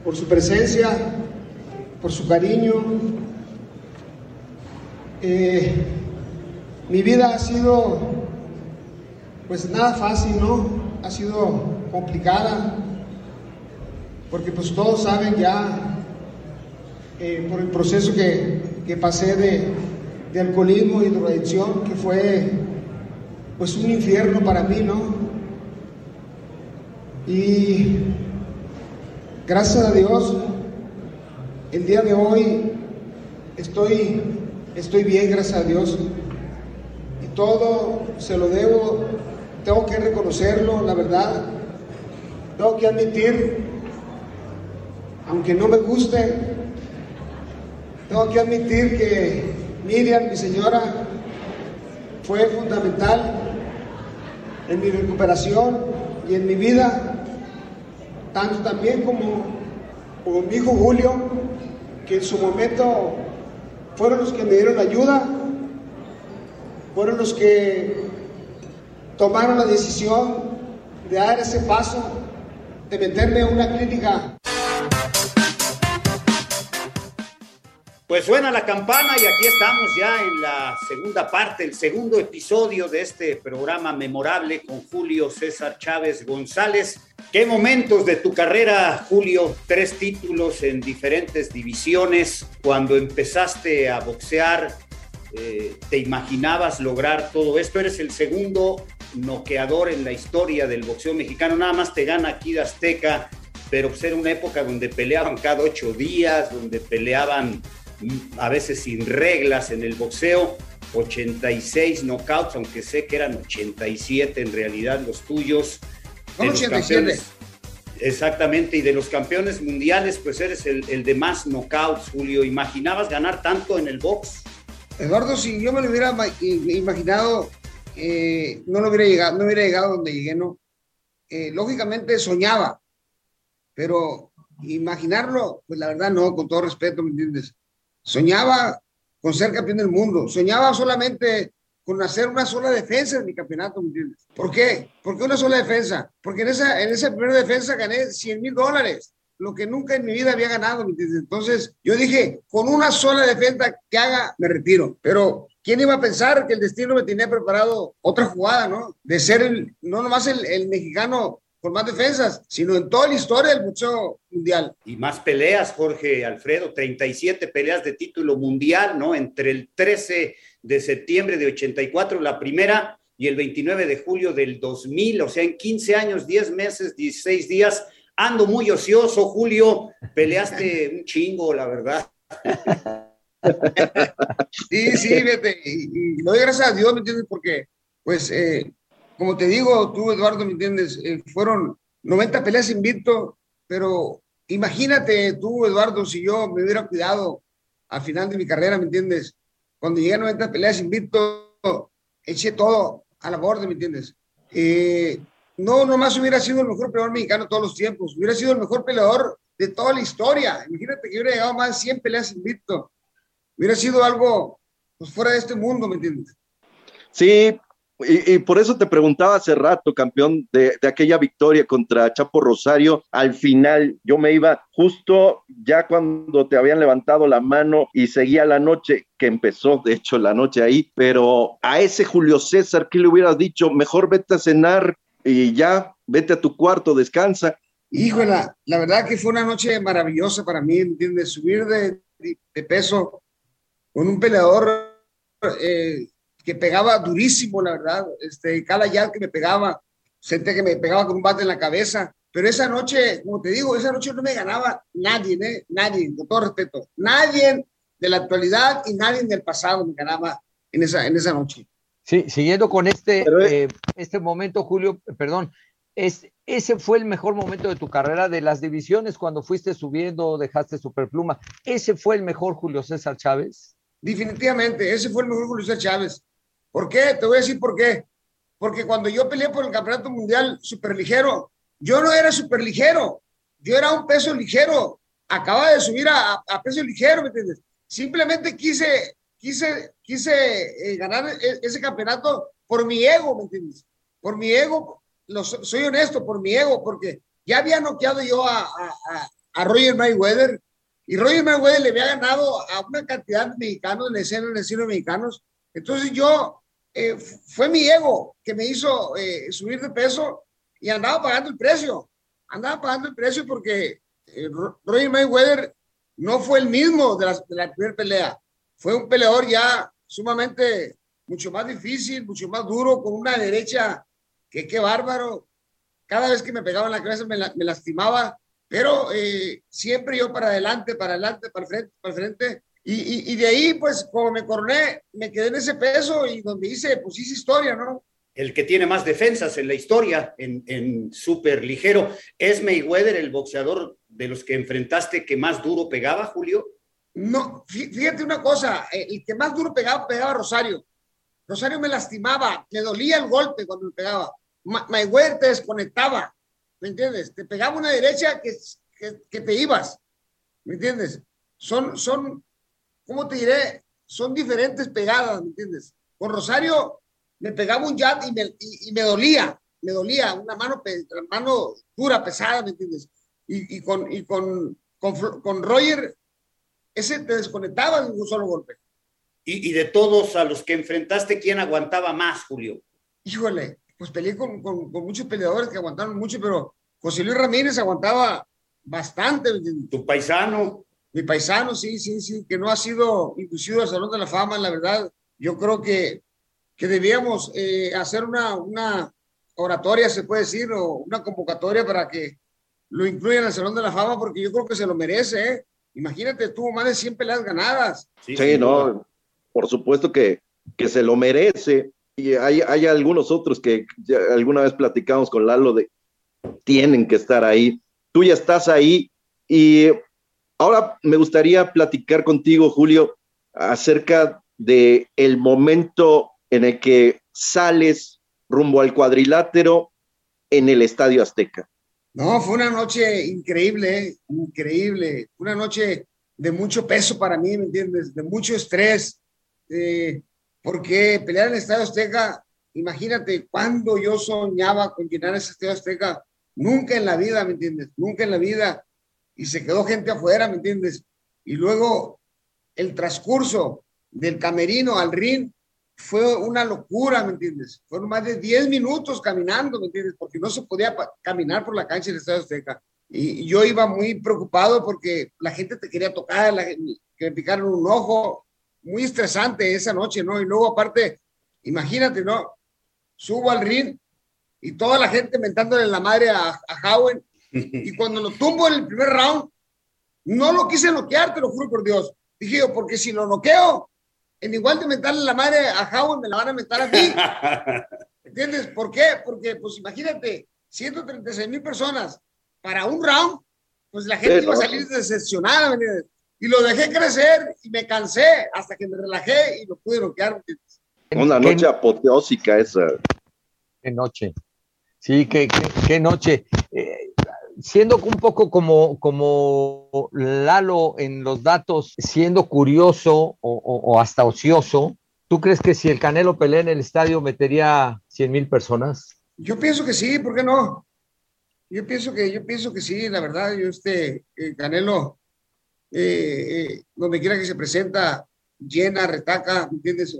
por su presencia, por su cariño. Eh, mi vida ha sido, pues nada fácil, ¿no? Ha sido complicada, porque pues todos saben ya eh, por el proceso que, que pasé de, de, alcoholismo y drogadicción, que fue pues un infierno para mí, ¿no? Y gracias a Dios, el día de hoy estoy, estoy bien, gracias a Dios, todo se lo debo, tengo que reconocerlo, la verdad, tengo que admitir aunque no me guste, tengo que admitir que Miriam, mi señora, fue fundamental en mi recuperación y en mi vida, tanto también como, mi hijo Julio, que en su momento fueron los que me dieron ayuda, fueron los que tomaron la decisión de dar ese paso, de meterme en una clínica Pues suena la campana y aquí estamos ya en la segunda parte, el segundo episodio de este programa memorable con Julio César Chávez González. ¿Qué momentos de tu carrera, Julio? Tres títulos en diferentes divisiones. Cuando empezaste a boxear, eh, ¿te imaginabas lograr todo esto? Eres el segundo noqueador en la historia del boxeo mexicano. Nada más te gana aquí de Azteca, pero pues era una época donde peleaban cada ocho días, donde peleaban a veces sin reglas en el boxeo, 86 knockouts, aunque sé que eran 87 en realidad los tuyos. Son 87. Exactamente, y de los campeones mundiales, pues eres el, de más knockouts, Julio. ¿Imaginabas ganar tanto en el box? Eduardo, si yo me lo hubiera imaginado, eh, no, lo hubiera llegado, no hubiera llegado donde llegué, ¿no? Eh, lógicamente soñaba, pero imaginarlo, pues la verdad no, con todo respeto, ¿me entiendes? Soñaba con ser campeón del mundo, soñaba solamente con hacer una sola defensa en mi campeonato, ¿me entiendes? ¿Por qué? ¿Por qué una sola defensa? Porque en esa, en esa primera defensa gané 100 mil dólares, lo que nunca en mi vida había ganado. Entonces yo dije, con una sola defensa que haga, me retiro. Pero ¿quién iba a pensar que el destino me tenía preparado otra jugada, ¿no? De ser el, no nomás el, el mexicano por más defensas, sino en toda la historia del boxeo mundial. Y más peleas, Jorge Alfredo, 37 peleas de título mundial, ¿no? Entre el 13 de septiembre de 84, la primera, y el 29 de julio del 2000, o sea, en 15 años, 10 meses, 16 días. Ando muy ocioso, Julio, peleaste un chingo, la verdad. sí, sí, vete, y, y, doy gracias a Dios, ¿me entiendes? Porque, pues, eh, como te digo, tú, Eduardo, ¿me entiendes? Eh, fueron 90 peleas invicto, pero imagínate tú, Eduardo, si yo me hubiera cuidado al final de mi carrera, ¿me entiendes? Cuando llegué a 90 peleas invicto, eché todo a la borde, ¿me entiendes? Eh, no, nomás hubiera sido el mejor peleador mexicano de todos los tiempos, hubiera sido el mejor peleador de toda la historia. Imagínate que hubiera llegado más de 100 peleas invicto. Hubiera sido algo pues, fuera de este mundo, ¿me entiendes? Sí, y, por eso te preguntaba hace rato, campeón, de, de, aquella victoria contra Chapo Rosario. Al final, yo me iba justo ya cuando te habían levantado la mano y seguía la noche, que empezó, de hecho, la noche ahí. Pero a ese Julio César, ¿qué le hubieras dicho? Mejor vete a cenar y ya, vete a tu cuarto, descansa. Híjole, la verdad que fue una noche maravillosa para mí, ¿entiendes? Subir de, de peso con un peleador. Eh, que pegaba durísimo, la verdad. Este, cada ya que me pegaba, sentía que me pegaba con un bate en la cabeza. Pero esa noche, como te digo, esa noche no me ganaba nadie, ¿eh? nadie, con todo respeto, nadie de la actualidad y nadie del pasado me ganaba en esa, en esa noche. Sí, siguiendo con este, eh, este momento, Julio, perdón, es, ese fue el mejor momento de tu carrera de las divisiones cuando fuiste subiendo, dejaste superpluma. Ese fue el mejor Julio César Chávez. Definitivamente, ese fue el mejor Julio César Chávez. ¿Por qué? Te voy a decir por qué. Porque cuando yo peleé por el campeonato mundial superligero, yo no era superligero, yo era un peso ligero. Acaba de subir a, a peso ligero, ¿me entiendes? Simplemente quise, quise, quise eh, ganar e, ese campeonato por mi ego, ¿me entiendes? Por mi ego, lo, soy honesto, por mi ego, porque ya había noqueado yo a, a, a Roger Mayweather, y Roger Mayweather le había ganado a una cantidad de mexicanos la escena, en mexicanos. Entonces yo, eh, fue mi ego que me hizo eh, subir de peso y andaba pagando el precio. Andaba pagando el precio porque eh, Roger Mayweather no fue el mismo de la, de la primera pelea. Fue un peleador ya sumamente mucho más difícil, mucho más duro, con una derecha que qué bárbaro. Cada vez que me pegaba en la cabeza me, me lastimaba pero eh, siempre yo para adelante, para adelante, para frente, para frente. Y, y, y, de ahí, pues, como me coroné, me quedé en ese peso y donde hice, pues hice historia, ¿no? El que tiene más defensas en la historia, en, en súper ligero, ¿es Mayweather el boxeador de los que enfrentaste que más duro pegaba, Julio? No, fíjate una cosa, eh, el que más duro pegaba, pegaba Rosario. Rosario me lastimaba, me dolía el golpe cuando me pegaba. Mayweather te desconectaba, ¿me entiendes? Te pegaba una derecha que, que, te ibas, ¿me entiendes? Son, son, ¿cómo te diré? Son diferentes pegadas, ¿me entiendes? Con Rosario me pegaba un jab y me, y me dolía, me dolía, una mano, mano dura, pesada, ¿me entiendes? Y, y, con, y con, con, con, Roger, ese te desconectaba de un solo golpe. Y, y de todos a los que enfrentaste, ¿quién aguantaba más, Julio? Híjole, pues peleé con, con, con, muchos peleadores que aguantaron mucho, pero José Luis Ramírez aguantaba bastante. ¿Tu paisano? Mi paisano, sí, sí, sí, que no ha sido inducido al Salón de la Fama, la verdad. Yo creo que, que debíamos eh, hacer una, una oratoria, se puede decir, o una convocatoria para que lo incluyan al Salón de la Fama, porque yo creo que se lo merece. ¿eh? Imagínate, tuvo más de 100 peleas ganadas. Sí, sí no, por supuesto que, que se lo merece y hay, hay algunos otros que alguna vez platicamos con Lalo de tienen que estar ahí. Tú ya estás ahí y ahora me gustaría platicar contigo, Julio, acerca de el momento en el que sales rumbo al cuadrilátero en el Estadio Azteca. No, fue una noche increíble, increíble, una noche de mucho peso para mí, ¿me entiendes? De mucho estrés. Eh, porque pelear en el Estadio Azteca, imagínate cuando yo soñaba con llenar ese Estadio Azteca, nunca en la vida, ¿me entiendes? Nunca en la vida. Y se quedó gente afuera, ¿me entiendes? Y luego el transcurso del camerino al ring fue una locura, ¿me entiendes? Fueron más de 10 minutos caminando, ¿me entiendes? Porque no se podía caminar por la cancha del Estadio Azteca. Y yo iba muy preocupado porque la gente te quería tocar, la, que me picaron un ojo, muy estresante esa noche, ¿no? Y luego aparte, imagínate, ¿no? Subo al ring y toda la gente mentándole la madre a, a Howen. Y cuando lo tumbo en el primer round, no lo quise noquear, te lo juro por Dios. Dije yo, porque si lo noqueo, en igual de mentarle la madre a Howen, me la van a mentar a mí. ¿Entiendes? ¿Por qué? Porque, pues imagínate, 136 mil personas para un round, pues la gente sí, iba a salir decepcionada, y lo dejé crecer y me cansé hasta que me relajé y lo pude bloquear. Una noche apoteósica esa. Qué noche. Sí, qué, qué, qué noche. Siendo un poco como, como Lalo en los datos, siendo curioso o, o, hasta ocioso, ¿tú crees que si el Canelo pelea en el estadio metería 100 mil personas? Yo pienso que sí, ¿por qué no? Yo pienso que, yo pienso que sí, la verdad, yo este eh, Canelo eh, eh, donde quiera que se presenta, llena, retaca, ¿me entiendes?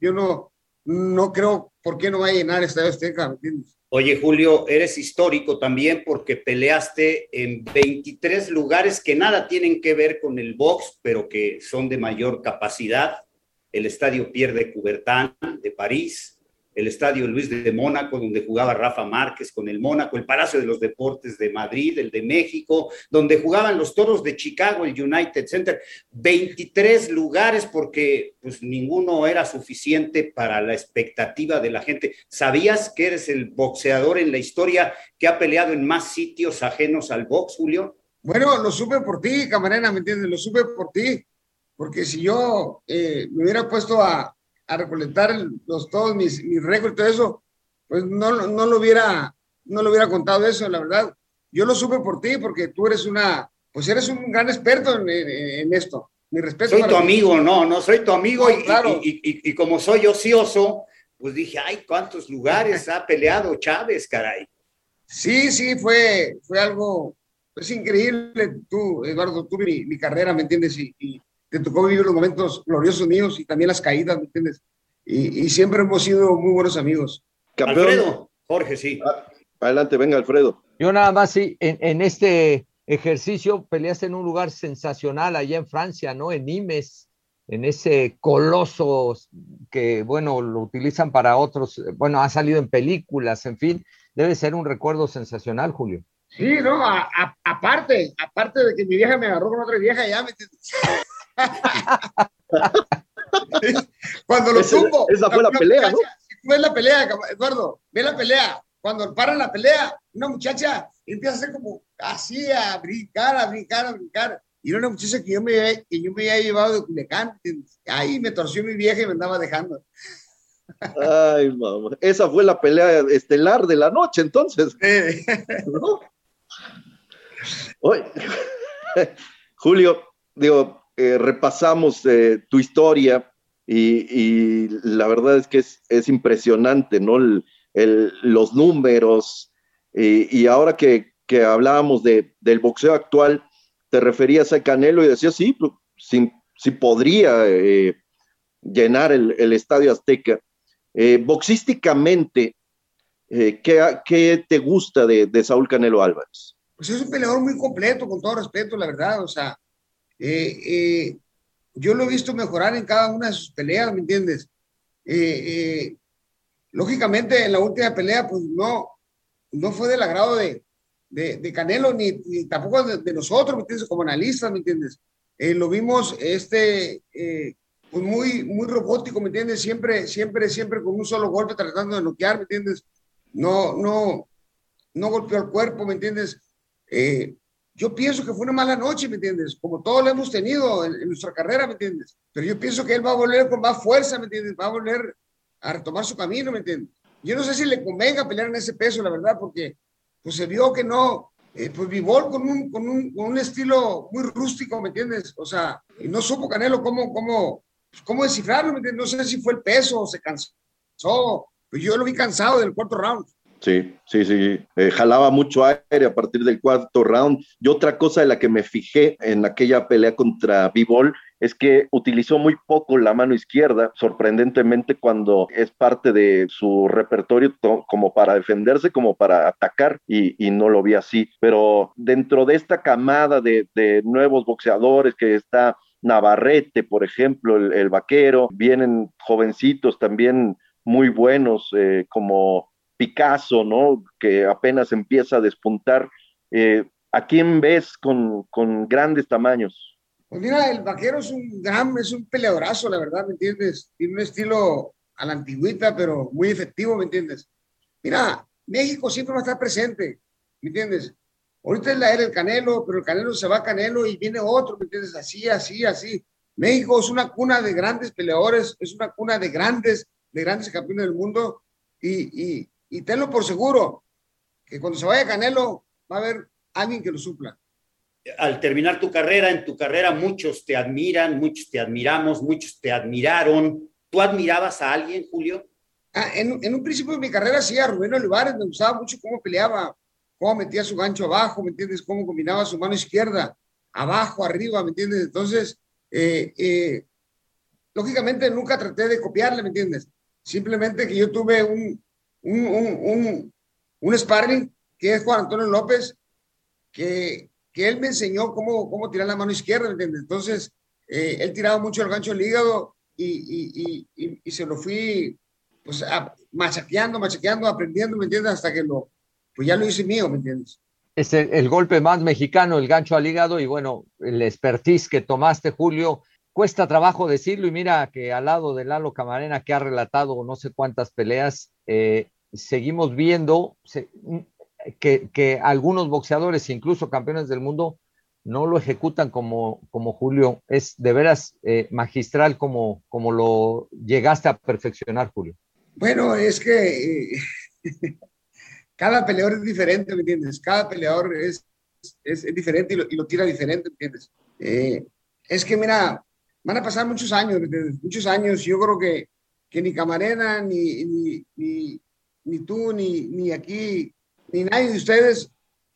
Yo no, no creo por qué no va a llenar el Estadio Azteca, ¿me entiendes? Oye, Julio, eres histórico también porque peleaste en 23 lugares que nada tienen que ver con el box, pero que son de mayor capacidad. El Estadio Pierre de Coubertin de París, el Estadio Luis de Mónaco, donde jugaba Rafa Márquez con el Mónaco, el Palacio de los Deportes de Madrid, el de México, donde jugaban los Toros de Chicago, el United Center, 23 lugares porque pues ninguno era suficiente para la expectativa de la gente. ¿Sabías que eres el boxeador en la historia que ha peleado en más sitios ajenos al box, Julio? Bueno, lo supe por ti, camarena, ¿me entiendes? Lo supe por ti, porque si yo eh, me hubiera puesto a, a recolectar los, todos mis, mis récords y todo eso, pues no, no, lo hubiera, no lo hubiera contado eso, la verdad. Yo lo supe por ti, porque tú eres una, pues eres un gran experto en, en, esto. Mi respeto. Soy tu amigo, no, no, soy tu amigo y, claro. y, y, y, como soy ocioso, pues dije, ay, cuántos lugares ha peleado Chávez, caray. Sí, sí, fue, fue algo, pues increíble. Tú, Eduardo, tú mi, mi carrera, ¿me entiendes? Y, te tocó vivir los momentos gloriosos míos y también las caídas, ¿me entiendes? Y, siempre hemos sido muy buenos amigos. Alfredo, Jorge, sí. Ah, adelante, venga, Alfredo. Yo nada más, sí, en, en, este ejercicio peleaste en un lugar sensacional allá en Francia, ¿no? En Nimes, en ese coloso que, bueno, lo utilizan para otros, bueno, ha salido en películas, en fin, debe ser un recuerdo sensacional, Julio. Sí, no, a, a, aparte, aparte de que mi vieja me agarró con otra vieja, ya me... Cuando lo tumbo. Esa fue la, pelea, ¿no? La pelea, Eduardo, ve la pelea. Cuando paran la pelea, una muchacha empieza a hacer como así, a brincar, a brincar, a brincar. Y era una muchacha que yo me, que yo me había llevado de Culiacán. Ahí me torció mi vieja y me andaba dejando. Ay, mamá. Esa fue la pelea estelar de la noche, entonces. ¿No? Julio, digo, eh, repasamos eh, tu historia y, la verdad es que es, impresionante, ¿no? los números. Y, ahora que, hablábamos de, del boxeo actual, te referías a Canelo y decías, sí, pues, sí, podría eh, llenar el, Estadio Azteca. Eh, boxísticamente, eh, ¿qué, te gusta de, Saúl Canelo Álvarez? Pues es un peleador muy completo, con todo respeto, la verdad. O sea, yo lo he visto mejorar en cada una de sus peleas, ¿me entiendes? Eh, eh, lógicamente, en la última pelea, pues no, no fue del agrado de, de, Canelo, ni, tampoco de, nosotros, ¿me entiendes? Como analistas, ¿me entiendes? Eh, lo vimos este, pues muy, muy robótico, ¿me entiendes? Siempre, siempre, siempre con un solo golpe tratando de noquear, ¿me entiendes? No, no, no golpeó el cuerpo, ¿me entiendes? Yo pienso que fue una mala noche, ¿me entiendes? Como todos lo hemos tenido en, nuestra carrera, ¿me entiendes? Pero yo pienso que él va a volver con más fuerza, ¿me entiendes? Va a volver a retomar su camino, ¿me entiendes? Yo no sé si le convenga pelear en ese peso, la verdad, porque pues se vio que no, eh, pues Vivol con un, con, un, con un estilo muy rústico, ¿me entiendes? O sea, y no supo Canelo cómo, cómo, pues, cómo descifrarlo, ¿me entiendes? No sé si fue el peso o se cansó, pues yo lo vi cansado del cuarto round. Sí, sí, sí. Eh, jalaba mucho aire a partir del cuarto round. Y otra cosa de la que me fijé en aquella pelea contra Bivol es que utilizó muy poco la mano izquierda, sorprendentemente cuando es parte de su repertorio como para defenderse, como para atacar, y, no lo vi así. Pero dentro de esta camada de, nuevos boxeadores que está Navarrete, por ejemplo, el, vaquero, vienen jovencitos también muy buenos eh, como Picasso, ¿no? Que apenas empieza a despuntar. Eh, ¿A quién ves con, con, grandes tamaños? Pues mira, el vaquero es un gran, es un peleadorazo, la verdad, ¿me entiendes? Tiene un estilo a la antigüita, pero muy efectivo, ¿me entiendes? Mira, México siempre va a estar presente, ¿me entiendes? Ahorita es la era del Canelo, pero el Canelo se va a Canelo y viene otro, ¿me entiendes? Así, así, así. México es una cuna de grandes peleadores, es una cuna de grandes, de grandes campeones del mundo y, y, y tenlo por seguro que cuando se vaya Canelo va a haber alguien que lo supla. Al terminar tu carrera, en tu carrera muchos te admiran, muchos te admiramos, muchos te admiraron. ¿Tú admirabas a alguien, Julio? Ah, en, en, un principio de mi carrera sí, a Rubén Olivares me gustaba mucho cómo peleaba, cómo metía su gancho abajo, ¿me entiendes? Cómo combinaba su mano izquierda, abajo, arriba, ¿me entiendes? Entonces, eh, eh, lógicamente nunca traté de copiarle, ¿me entiendes? Simplemente que yo tuve un, un, un, un, sparring que es Juan Antonio López, que, que él me enseñó cómo, cómo tirar la mano izquierda. Entonces, eh, él tiraba mucho el gancho del hígado y, y, y, se lo fui pues machaqueando, machaqueando, aprendiendo, ¿me entiendes? Hasta que lo, pues ya lo hice mío, ¿me entiendes? Es el, el, golpe más mexicano, el gancho al hígado y bueno, el expertise que tomaste, Julio, cuesta trabajo decirlo y mira que al lado de Lalo Camarena que ha relatado no sé cuántas peleas, eh, seguimos viendo que, que, algunos boxeadores, incluso campeones del mundo, no lo ejecutan como, como Julio. Es de veras eh, magistral como, como lo llegaste a perfeccionar, Julio. Bueno, es que eh, cada peleador es diferente, ¿me entiendes? Cada peleador es, es, diferente y lo, tira diferente, ¿me entiendes? Eh, es que, mira, van a pasar muchos años, ¿me entiendes? Muchos años. Yo creo que, que ni Camarena, ni, ni, ni, ni tú, ni, ni aquí, ni nadie de ustedes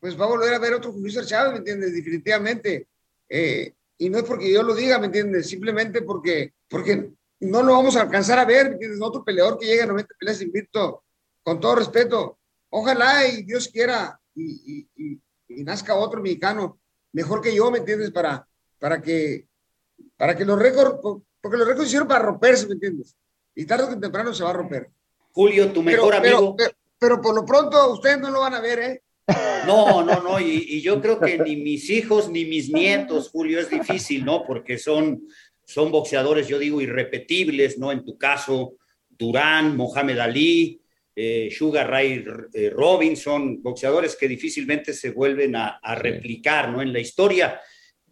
pues va a volver a ver otro Julio Chávez, ¿me entiendes? Definitivamente. Eh, y no es porque yo lo diga, ¿me entiendes? Simplemente porque, porque no lo vamos a alcanzar a ver, ¿me entiendes? Otro peleador que llega a 90 peleas invicto, con todo respeto. Ojalá y Dios quiera y, y, y, nazca otro mexicano mejor que yo, ¿me entiendes? Para, para que, para que los récords, porque los récords hicieron para romperse, ¿me entiendes? Y tarde o temprano se va a romper. Julio, tu mejor amigo. pero, pero, por lo pronto ustedes no lo van a ver, ¿eh? No, no, no, y, yo creo que ni mis hijos ni mis nietos, Julio, es difícil, ¿no? Porque son, son boxeadores, yo digo, irrepetibles, ¿no? En tu caso, Durán, Mohamed Ali, eh, Sugar Ray eh, Robinson, boxeadores que difícilmente se vuelven a, replicar, ¿no? En la historia.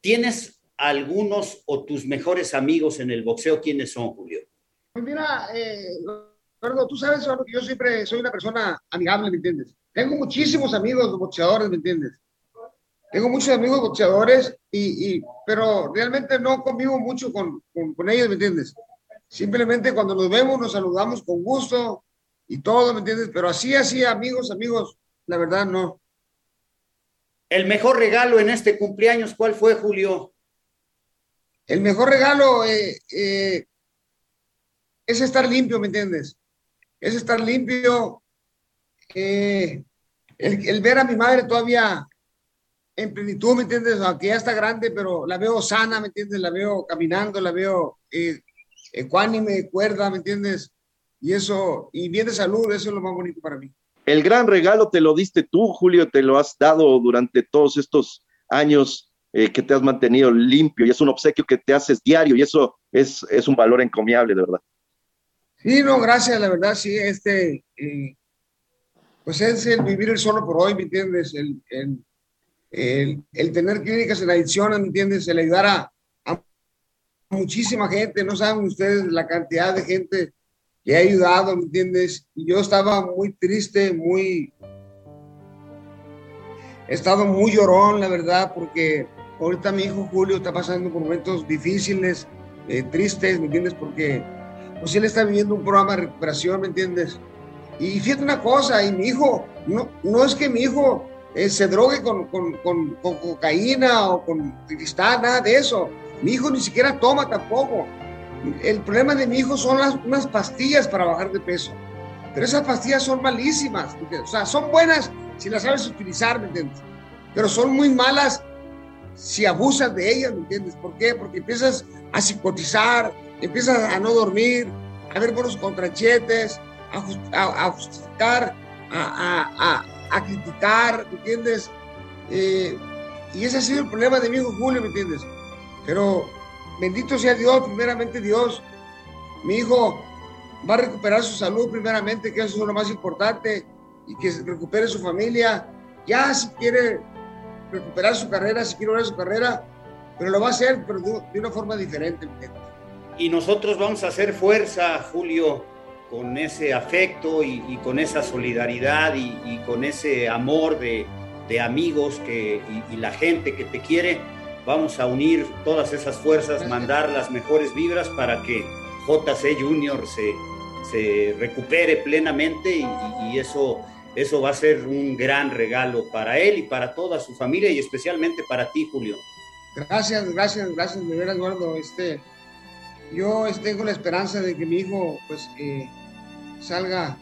¿Tienes algunos o tus mejores amigos en el boxeo? ¿Quiénes son, Julio? Pues mira, eh, tú sabes que yo siempre soy una persona amigable, ¿me entiendes? Tengo muchísimos amigos boxeadores, ¿me entiendes? Tengo muchos amigos boxeadores, y, y pero realmente no convivo mucho con, con, ellos, ¿me entiendes? Simplemente cuando nos vemos nos saludamos con gusto y todo, ¿me entiendes? Pero así, así, amigos, amigos, la verdad no. El mejor regalo en este cumpleaños, ¿cuál fue, Julio? El mejor regalo eh, eh, es estar limpio, ¿me entiendes? Es estar limpio, el, el, ver a mi madre todavía en plenitud, ¿me entiendes? Aunque ya está grande, pero la veo sana, ¿me entiendes? La veo caminando, la veo eh, ecuánime, cuerda, ¿me entiendes? Y eso, y bien de salud, eso es lo más bonito para mí. El gran regalo te lo diste tú, Julio, te lo has dado durante todos estos años eh, que te has mantenido limpio y es un obsequio que te haces diario y eso es, es un valor encomiable, de verdad. Sí, no, gracias, la verdad, sí, este, eh, pues es el vivir el solo por hoy, ¿me entiendes? El, el, el, tener clínicas en adicción, ¿me entiendes? El ayudar a, muchísima gente, no saben ustedes la cantidad de gente que ha ayudado, ¿me entiendes? Y yo estaba muy triste, muy... He estado muy llorón, la verdad, porque ahorita mi hijo Julio está pasando por momentos difíciles, eh, tristes, ¿me entiendes? Porque pues él está viviendo un programa de recuperación, ¿me entiendes? Y fíjate una cosa, y mi hijo, no, no es que mi hijo eh, se drogue con, con, con, cocaína o con cristal, nada de eso. Mi hijo ni siquiera toma tampoco. El problema de mi hijo son las, unas pastillas para bajar de peso. Pero esas pastillas son malísimas. O sea, son buenas si las sabes utilizar, ¿me entiendes? Pero son muy malas si abusas de ellas, ¿me entiendes? ¿Por qué? Porque empiezas a psicotizar, empiezas a no dormir, a ver buenos contrachetes, a, justificar, a, criticar, ¿me entiendes? Eh, y ese ha sido el problema de mi hijo Julio, ¿me entiendes? Pero bendito sea Dios, primeramente Dios. Mi hijo va a recuperar su salud primeramente, que eso es lo más importante, y que recupere su familia. Ya si quiere recuperar su carrera, si quiere volver su carrera, pero lo va a hacer, pero de, una forma diferente. ¿me entiendes? Y nosotros vamos a hacer fuerza, Julio, con ese afecto y, con esa solidaridad y, con ese amor de, amigos que, y, la gente que te quiere, vamos a unir todas esas fuerzas, mandar las mejores vibras para que JC Junior se, se recupere plenamente y, eso, eso va a ser un gran regalo para él y para toda su familia y especialmente para ti, Julio. Gracias, gracias, gracias, de verdad, Eduardo. Este, yo tengo la esperanza de que mi hijo, pues, eh, salga,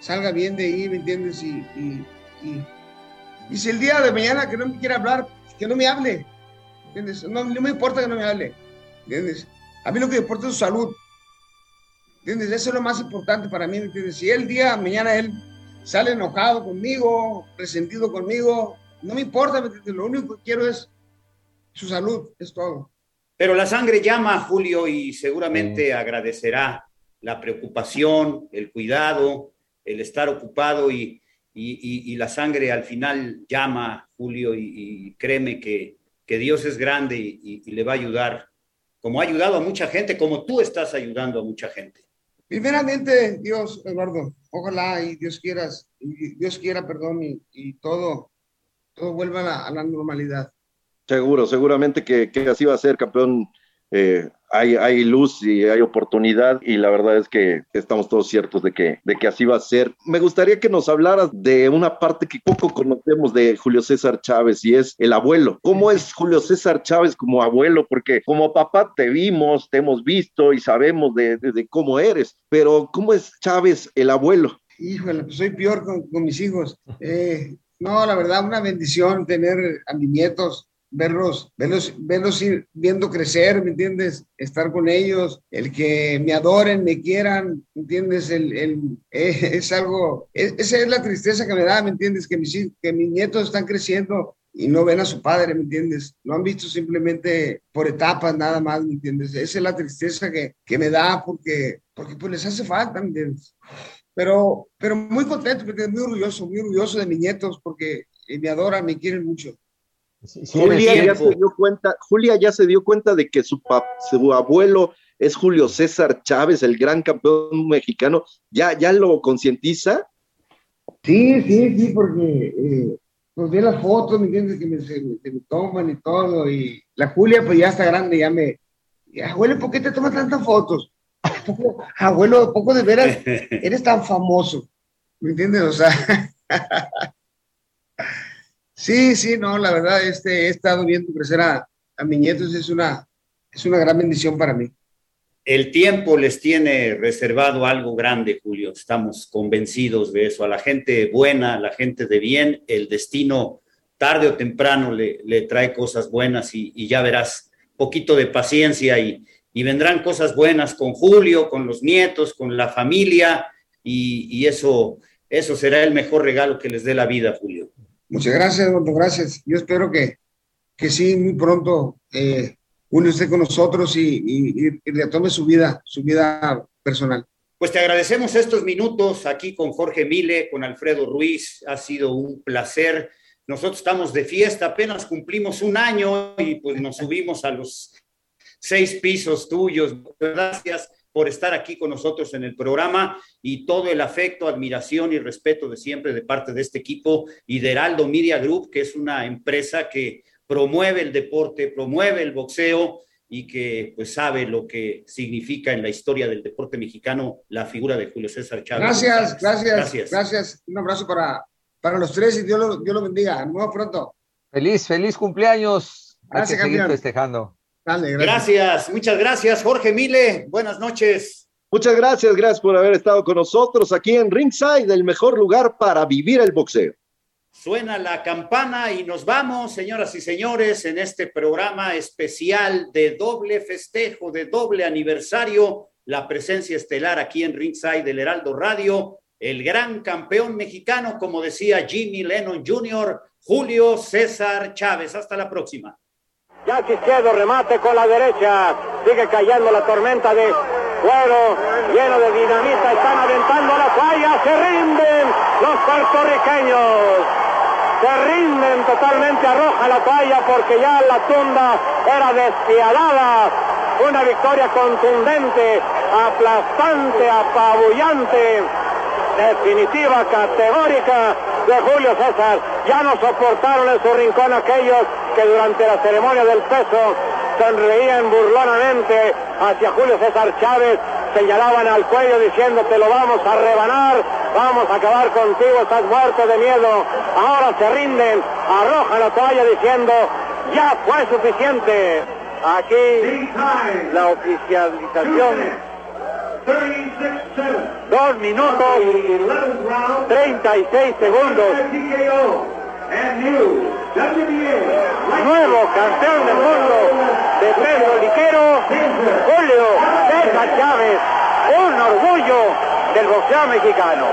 salga bien de ahí, ¿me entiendes? Y, y, si el día de mañana que no me quiere hablar, que no me hable, ¿entiendes? No, me importa que no me hable, ¿entiendes? A mí lo que me importa es su salud, ¿entiendes? Eso es lo más importante para mí, ¿me entiendes? Si el día de mañana él sale enojado conmigo, resentido conmigo, no me importa, ¿me entiendes? Lo único que quiero es su salud, es todo. Pero la sangre llama, Julio, y seguramente agradecerá la preocupación, el cuidado, el estar ocupado y, y, la sangre al final llama, Julio, y, créeme que, que, Dios es grande y, le va a ayudar, como ha ayudado a mucha gente, como tú estás ayudando a mucha gente. Primeramente, Dios, Eduardo, ojalá y Dios quieras, y Dios quiera, perdón, y, todo, todo vuelva a la, normalidad. Seguro, seguramente que, que, así va a ser, campeón. Eh, hay, hay luz y hay oportunidad y la verdad es que estamos todos ciertos de que, de que así va a ser. Me gustaría que nos hablaras de una parte que poco conocemos de Julio César Chávez y es el abuelo. ¿Cómo es Julio César Chávez como abuelo? Porque como papá te vimos, te hemos visto y sabemos de, cómo eres, pero ¿cómo es Chávez el abuelo? Híjole, pues soy peor con, con mis hijos. Eh, no, la verdad, una bendición tener a mis nietos verlos, verlos, verlos viendo crecer, ¿me entiendes? Estar con ellos, el que me adoren, me quieran, ¿me entiendes? El, el eh, es algo, esa es la tristeza que me da, ¿me entiendes? Que mis, que mis nietos están creciendo y no ven a su padre, ¿me entiendes? Lo han visto simplemente por etapas nada más, ¿me entiendes? Esa es la tristeza que, que me da porque, porque pues les hace falta, ¿me entiendes? Pero, pero muy contento, muy orgulloso, muy orgulloso de mis nietos porque me adoran, me quieren mucho. Julia, ya se dio cuenta, Julia ya se dio cuenta de que su, su abuelo es Julio César Chávez, el gran campeón mexicano. ¿Ya, ya lo concientiza? Sí, sí, sí, porque eh, pues vi las fotos, ¿me entiendes? Que me, se, me toman y todo. Y la Julia, pues ya está grande, ya me. abuelo, ¿por qué te tomas tantas fotos? abuelo, poco de veras, eres tan famoso. ¿Me entiendes? O sea. Sí, sí, no, la verdad, este, he estado viendo crecer a, a mis nietos, es una, es una gran bendición para mí. El tiempo les tiene reservado algo grande, Julio. Estamos convencidos de eso. A la gente buena, a la gente de bien, el destino tarde o temprano le, le trae cosas buenas y, ya verás, poquito de paciencia y, y, vendrán cosas buenas con Julio, con los nietos, con la familia y, y eso, eso será el mejor regalo que les dé la vida, Julio. Muchas gracias, doctor, gracias. Yo espero que, que sí, muy pronto eh, une usted con nosotros y, y, retome su vida, su vida personal. Pues te agradecemos estos minutos aquí con Jorge Mile, con Alfredo Ruiz. Ha sido un placer. Nosotros estamos de fiesta, apenas cumplimos un año y pues nos subimos a los seis pisos tuyos. Gracias por estar aquí con nosotros en el programa y todo el afecto, admiración y respeto de siempre de parte de este equipo y de Heraldo Media Group, que es una empresa que promueve el deporte, promueve el boxeo y que pues sabe lo que significa en la historia del deporte mexicano la figura de Julio César Chávez. Gracias, gracias, gracias. Un abrazo para, para los tres y Dios lo, Dios lo bendiga. Muy pronto. Feliz, feliz cumpleaños. Gracias, Hay festejando gracias. muchas gracias, Jorge Mile. Buenas noches. Muchas gracias, gracias por haber estado con nosotros aquí en Ringside, el mejor lugar para vivir el boxeo. Suena la campana y nos vamos, señoras y señores, en este programa especial de doble festejo, de doble aniversario, la presencia estelar aquí en Ringside del Heraldo Radio, el gran campeón mexicano, como decía Jimmy Lennon Jr., Julio César Chávez. Hasta la próxima. Ya izquierdo, remate con la derecha. Sigue cayendo la tormenta de fuego lleno de dinamita. Están aventando la falla. Se rinden los puertorriqueños. Se rinden totalmente. Arroja la falla porque ya la tunda era despiadada. Una victoria contundente, aplastante, apabullante, definitiva, categórica de Julio César. Ya no soportaron en su rincón aquellos que durante la ceremonia del peso sonreían burlonamente hacia Julio César Chávez, señalaban al cuello diciendo te lo vamos a rebanar, vamos a acabar contigo, estás muerto de miedo. Ahora se rinden, arrojan la toalla diciendo ya fue suficiente. Aquí la oficialización. Dos minutos 36 segundos. Nuevo campeón del mundo de peso liquero, Julio César Chávez, un orgullo del boxeo mexicano.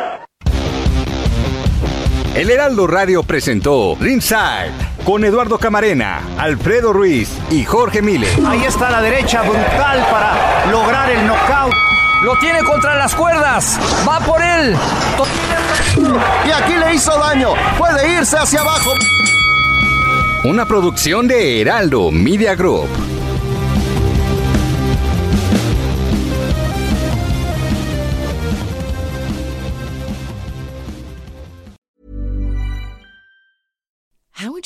El Heraldo Radio presentó Ringside con Eduardo Camarena, Alfredo Ruiz y Jorge Mile. Ahí está la derecha brutal para lograr el knockout. Lo tiene contra las cuerdas. Va por él. Y aquí le hizo daño. Puede irse hacia abajo. Una producción de Heraldo Media Group.